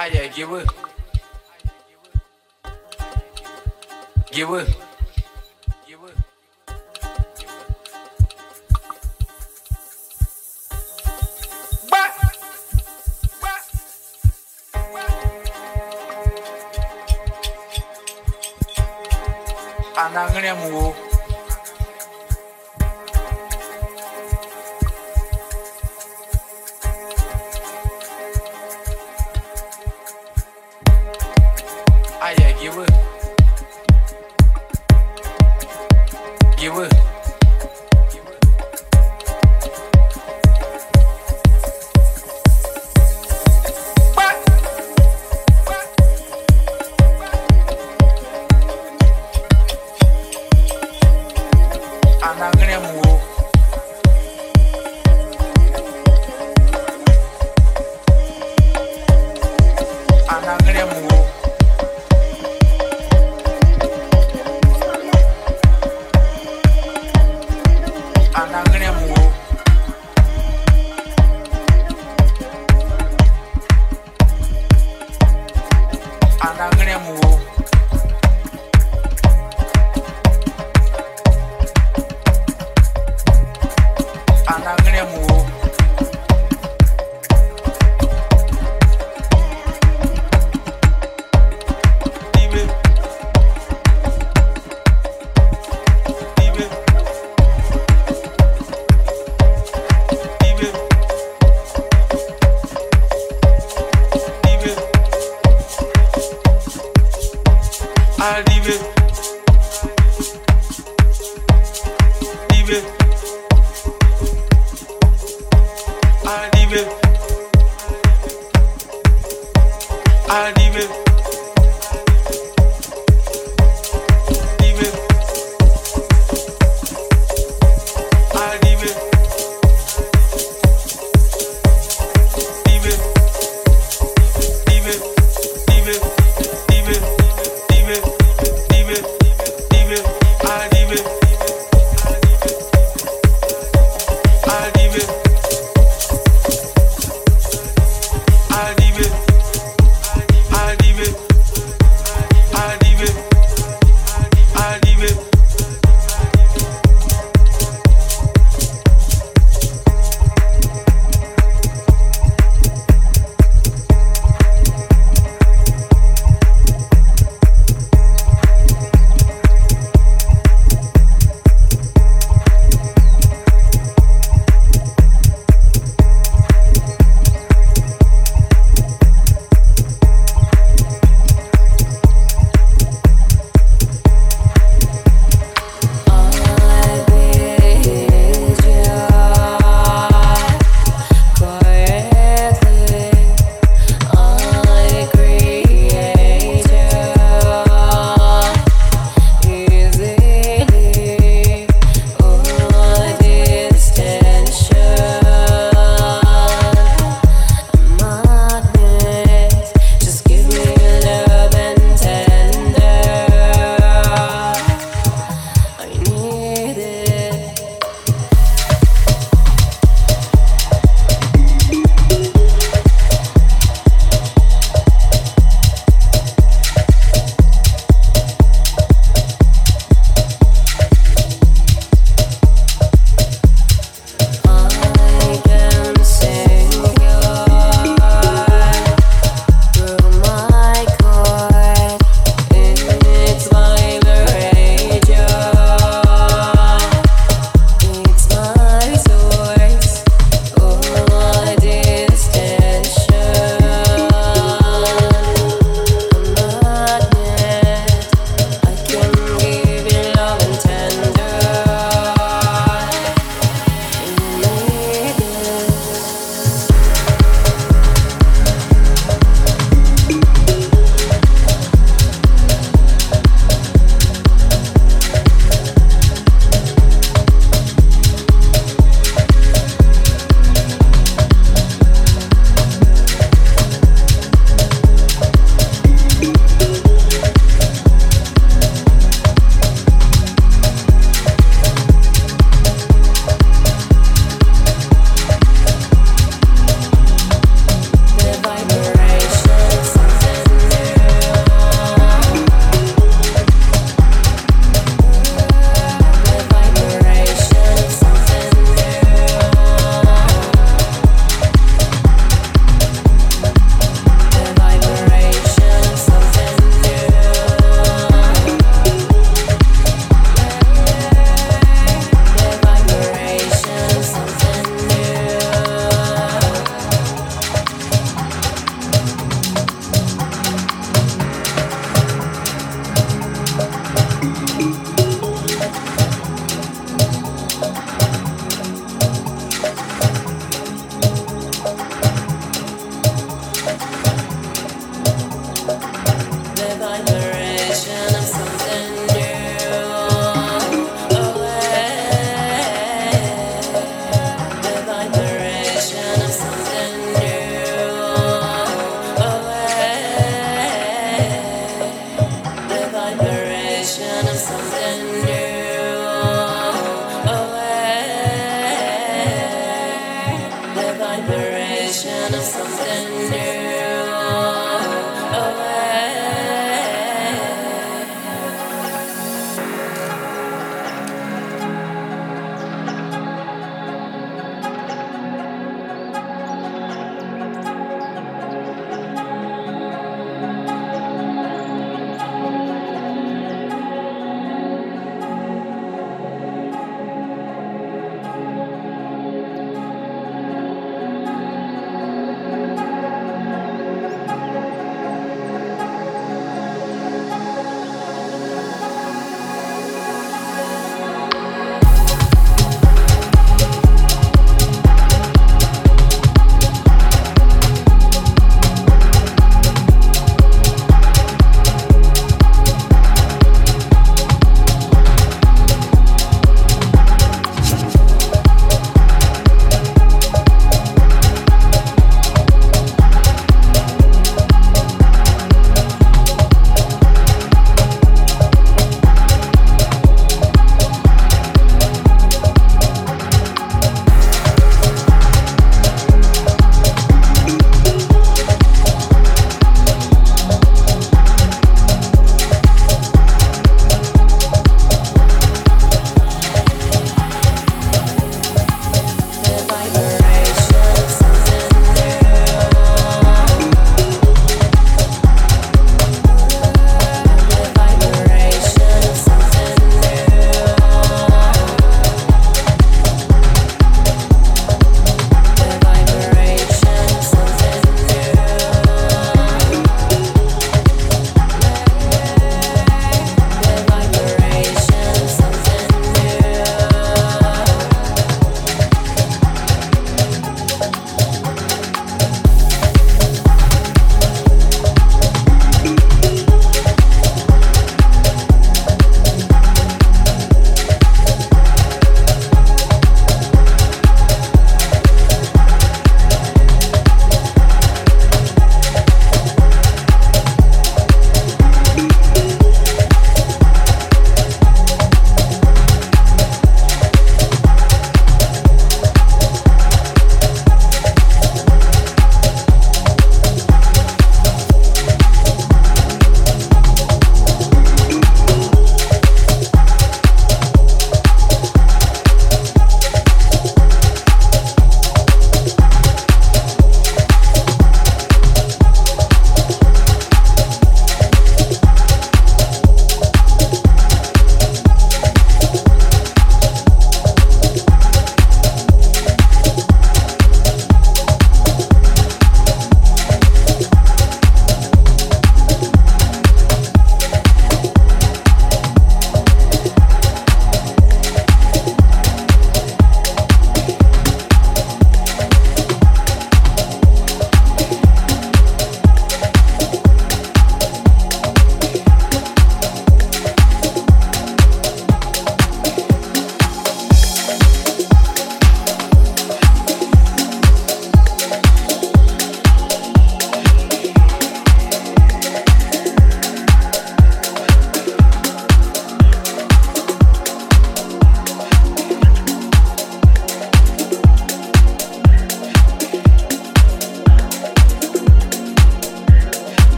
Aye, give it. Give it. Give it. Ba. Ba.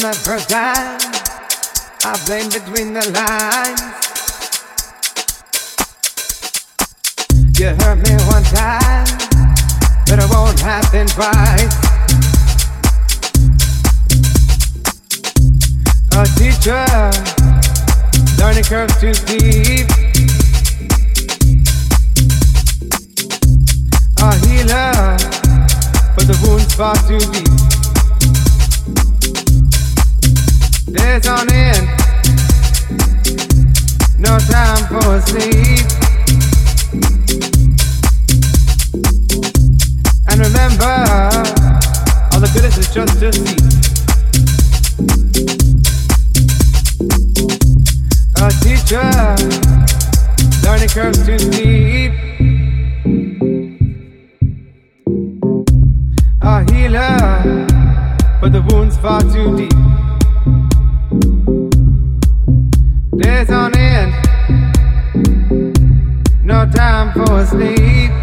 And from time for sleep.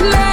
Uno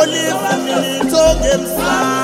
olifumile ithonga emsamo lifumile